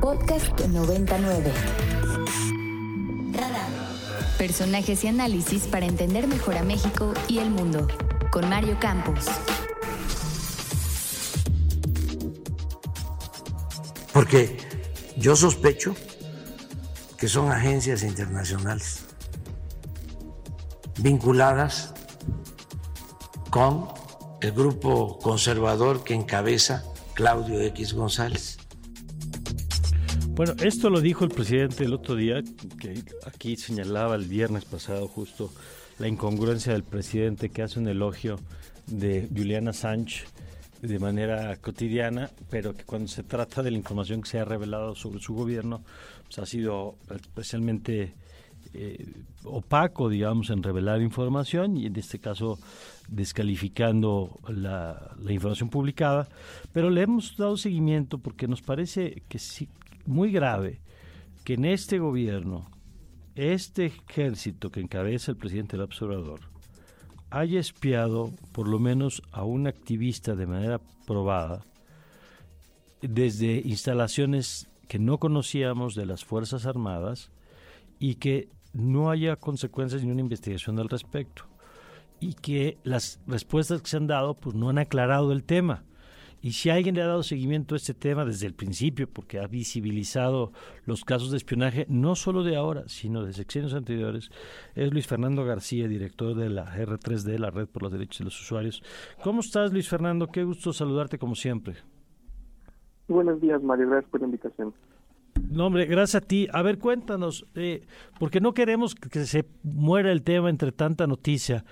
Podcast 99. Personajes y análisis para entender mejor a México y el mundo. Con Mario Campos. Porque yo sospecho que son agencias internacionales vinculadas con el grupo conservador que encabeza Claudio X González. Bueno, esto lo dijo el presidente el otro día, que aquí señalaba el viernes pasado justo la incongruencia del presidente que hace un elogio de Juliana Sánchez de manera cotidiana, pero que cuando se trata de la información que se ha revelado sobre su gobierno, pues ha sido especialmente eh, opaco, digamos, en revelar información y en este caso descalificando la, información publicada, pero le hemos dado seguimiento porque nos parece que sí, muy grave que en este gobierno, este ejército que encabeza el presidente del observador, haya espiado por lo menos a un activista de manera probada desde instalaciones que no conocíamos de las Fuerzas Armadas y que no haya consecuencias ni una investigación al respecto y que las respuestas que se han dado pues no han aclarado el tema. Y si alguien le ha dado seguimiento a este tema desde el principio, porque ha visibilizado los casos de espionaje, no solo de ahora, sino de secciones anteriores, es Luis Fernando García, director de la R3D, la Red por los Derechos de los Usuarios. ¿Cómo estás, Luis Fernando? Qué gusto saludarte como siempre. Buenos días, Mario. Gracias por la invitación. No, hombre, gracias a ti. A ver, cuéntanos, eh, porque no queremos que se muera el tema entre tanta noticia.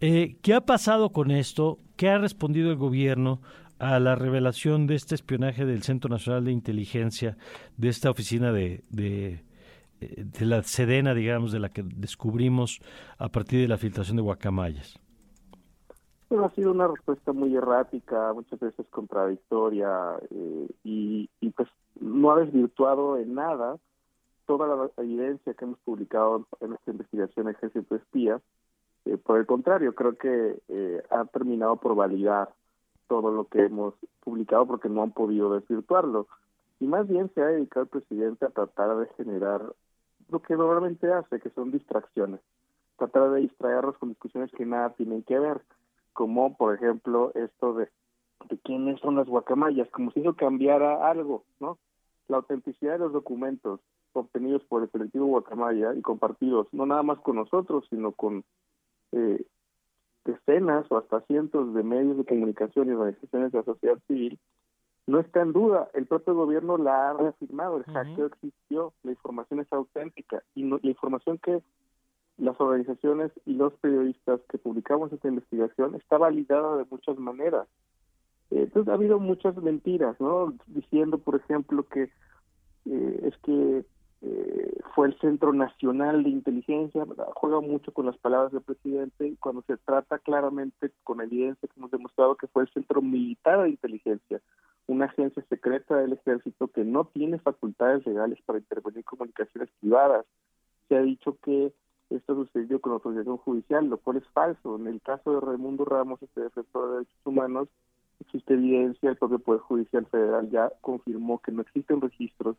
Eh, ¿Qué ha pasado con esto? ¿Qué ha respondido el gobierno a la revelación de este espionaje del Centro Nacional de Inteligencia, de esta oficina de, de, eh, de la Sedena, digamos, de la que descubrimos a partir de la filtración de Guacamayas? ha sido una respuesta muy errática, muchas veces contradictoria y, y, pues no ha desvirtuado en nada toda la evidencia que hemos publicado en esta investigación Ejército Espía. Eh, por el contrario, creo que eh, ha terminado por validar todo lo que hemos publicado porque no han podido desvirtuarlo. Y más bien se ha dedicado el presidente a tratar de generar lo que normalmente hace, que son distracciones. Tratar de distraerlos con discusiones que nada tienen que ver, como por ejemplo esto de de quiénes son las guacamayas, como si eso cambiara algo, ¿no? La autenticidad de los documentos obtenidos por el colectivo Guacamaya y compartidos, no nada más con nosotros, sino con eh, decenas o hasta cientos de medios de comunicación y organizaciones de la sociedad civil, no está en duda. El propio gobierno la ha reafirmado, el hackeo existió, la información es auténtica y la información que las organizaciones y los periodistas que publicamos esta investigación está validada de muchas maneras. Entonces ha habido muchas mentiras, ¿no? Diciendo, por ejemplo, que eh, es que eh, fue el Centro Nacional de Inteligencia, juega mucho con las palabras del presidente cuando se trata claramente con evidencia que hemos demostrado que fue el Centro Militar de Inteligencia, una agencia secreta del ejército que no tiene facultades legales para intervenir en comunicaciones privadas. Se ha dicho que esto sucedió con autorización judicial, lo cual es falso. En el caso de Raimundo Ramos, este defensor de derechos humanos, existe evidencia, el propio Poder Judicial Federal ya confirmó que no existen registros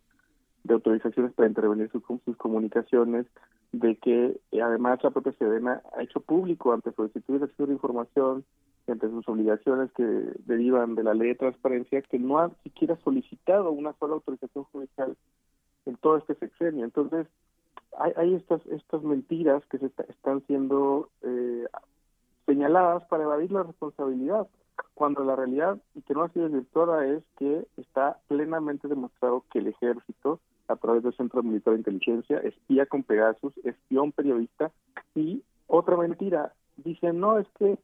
de autorizaciones para intervenir sus, sus comunicaciones, de que eh, además la propia Sedena ha hecho público ante solicitudes de acceso de información, ante sus obligaciones que derivan de la ley de transparencia, que no ha siquiera solicitado una sola autorización judicial en todo este sexenio. Entonces, hay, hay estas estas mentiras que se están siendo eh, señaladas para evadir la responsabilidad cuando la realidad, y que no ha sido desvirtuada, es que está plenamente demostrado que el ejército, a través del Centro Militar de Inteligencia, espía con Pegasus, espió a un periodista, y otra mentira, dicen, no, es que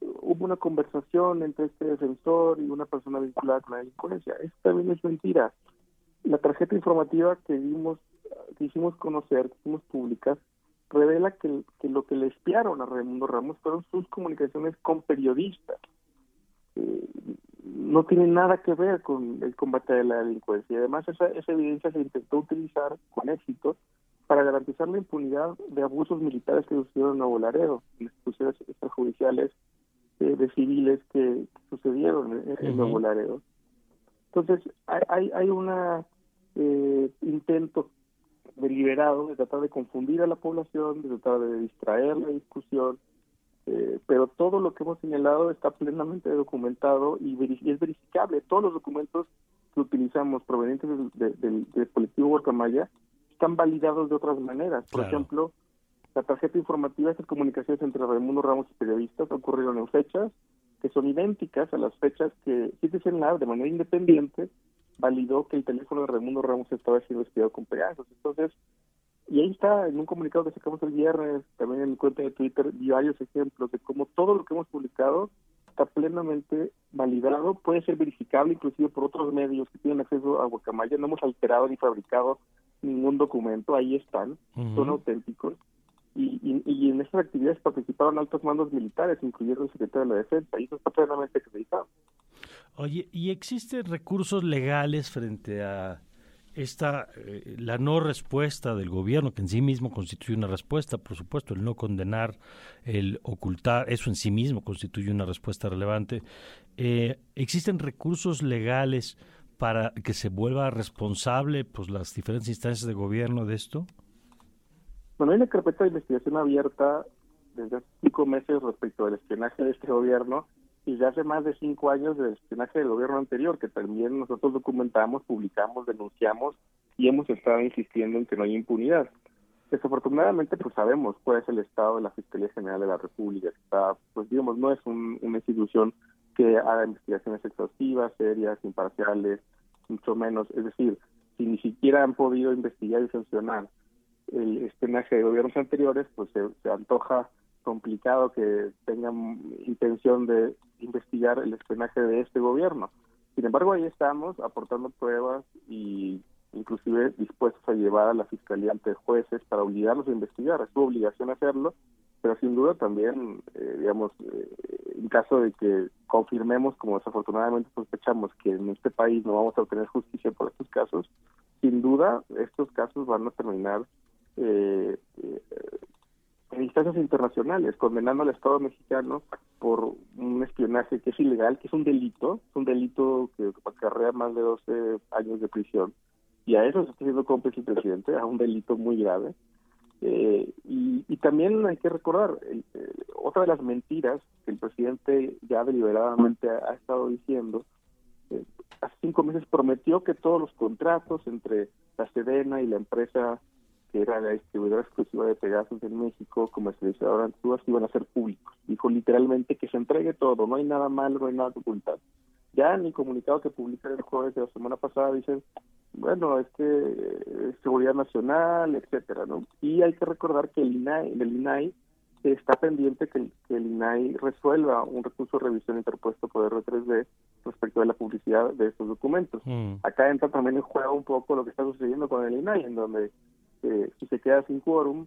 hubo una conversación entre este defensor y una persona vinculada con la delincuencia. Eso también es mentira. La tarjeta informativa que dimos, que hicimos conocer, que hicimos públicas, revela que, que lo que le espiaron a Raimundo Ramos fueron sus comunicaciones con periodistas no tiene nada que ver con el combate de la delincuencia. Y además esa, esa evidencia se intentó utilizar con éxito para garantizar la impunidad de abusos militares que sucedieron en Nuevo Laredo, en instituciones extrajudiciales eh, de civiles que, sucedieron en, Nuevo Laredo. Entonces, hay, hay una eh, intento deliberado de tratar de confundir a la población, de tratar de distraer la discusión, eh, pero todo lo que hemos señalado está plenamente documentado y, es verificable. Todos los documentos que utilizamos provenientes del, colectivo Guacamaya están validados de otras maneras. Por ejemplo, la tarjeta informativa de comunicaciones entre Raimundo Ramos y periodistas ocurrieron en fechas que son idénticas a las fechas que Citizen Lab, de manera independiente, validó que el teléfono de Raimundo Ramos estaba siendo espiado con Pegasus. Entonces, y ahí está, en un comunicado que sacamos el viernes, también en mi cuenta de Twitter, varios ejemplos de cómo todo lo que hemos publicado está plenamente validado, puede ser verificable inclusive por otros medios que tienen acceso a Guacamaya. No hemos alterado ni fabricado ningún documento, ahí están, son auténticos. Y, y, en estas actividades participaron altos mandos militares, incluyendo el secretario de la Defensa, y eso está plenamente acreditado. Oye, ¿y existen recursos legales frente a esta eh, la no respuesta del gobierno, que en sí mismo constituye una respuesta, por supuesto, el no condenar, el ocultar, eso en sí mismo constituye una respuesta relevante. Eh, ¿Existen recursos legales para que se vuelva responsable pues, las diferentes instancias de gobierno de esto? Bueno, hay una carpeta de investigación abierta desde hace cinco meses respecto al espionaje de este gobierno ya hace más de cinco años del espionaje del gobierno anterior, que también nosotros documentamos, publicamos, denunciamos y hemos estado insistiendo en que no hay impunidad. Desafortunadamente, pues sabemos cuál es el estado de la Fiscalía General de la República. Está, pues digamos, no es una institución que haga investigaciones exhaustivas, serias, imparciales, mucho menos. Es decir, si ni siquiera han podido investigar y sancionar el espionaje de gobiernos anteriores, pues se antoja complicado que tengan intención de investigar el espionaje de este gobierno. Sin embargo, ahí estamos aportando pruebas y inclusive dispuestos a llevar a la fiscalía ante jueces para obligarlos a investigar. Es su obligación hacerlo, pero sin duda también, eh, digamos, eh, en caso de que confirmemos, como desafortunadamente sospechamos, que en este país no vamos a obtener justicia por estos casos, sin duda estos casos van a terminar eh, eh en instancias internacionales, condenando al Estado mexicano por un espionaje que es ilegal, que es un delito, es un delito que acarrea más de 12 años de prisión. Y a eso se está haciendo cómplice el presidente, a un delito muy grave. Eh, y, también hay que recordar, eh, otra de las mentiras que el presidente ya deliberadamente ha, estado diciendo, eh, hace cinco meses prometió que todos los contratos entre la Sedena y la empresa que era la distribuidora exclusiva de Pegasus en México, comercializadora de antiguas, iban a ser públicos. Dijo literalmente que se entregue todo, no hay nada malo, no hay nada que ocultar. Ya en el comunicado que publica el jueves de la semana pasada dicen, bueno, es que eh, seguridad nacional, etcétera, ¿no? Y hay que recordar que el INAI, el INAI está pendiente que el, que el INAI resuelva un recurso de revisión interpuesto por R3D respecto de la publicidad de estos documentos. Mm. Acá entra también en juego un poco lo que está sucediendo con el INAI, en donde eh, si se queda sin quórum,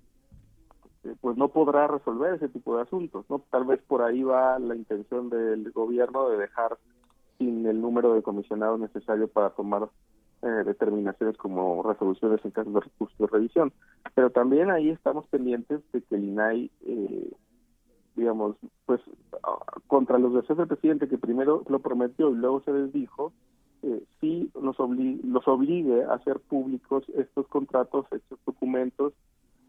eh, pues no podrá resolver ese tipo de asuntos, ¿no? Tal vez por ahí va la intención del gobierno de dejar sin el número de comisionados necesario para tomar eh, determinaciones como resoluciones en casos de recurso de revisión. Pero también ahí estamos pendientes de que el INAI, digamos, pues contra los deseos del presidente que primero lo prometió y luego se desdijo, eh, sí nos los obligue a hacer públicos estos contratos, estos documentos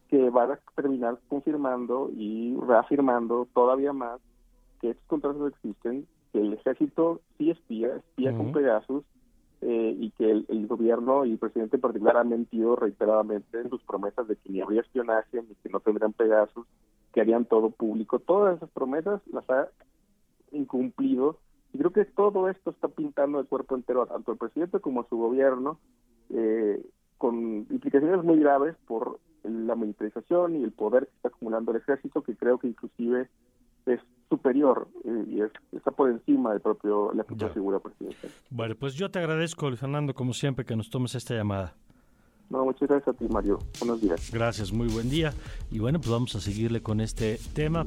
que van a terminar confirmando y reafirmando todavía más que estos contratos existen, que el ejército sí espía, espía con Pegasus eh, y que el, gobierno y el presidente en particular han mentido reiteradamente en sus promesas de que ni habría espionaje, ni que no tendrían Pegasus, que harían todo público. Todas esas promesas las ha incumplido y creo que todo esto está pintando de cuerpo entero tanto al presidente como a su gobierno, eh, con implicaciones muy graves por la militarización y el poder que está acumulando el ejército, que creo que inclusive es superior eh, y está por encima del propio la propia figura presidencial. Bueno, pues yo te agradezco, Fernando, como siempre, que nos tomes esta llamada. No, muchas gracias a ti, Mario. Buenos días. Gracias, muy buen día. Y bueno, pues vamos a seguirle con este tema.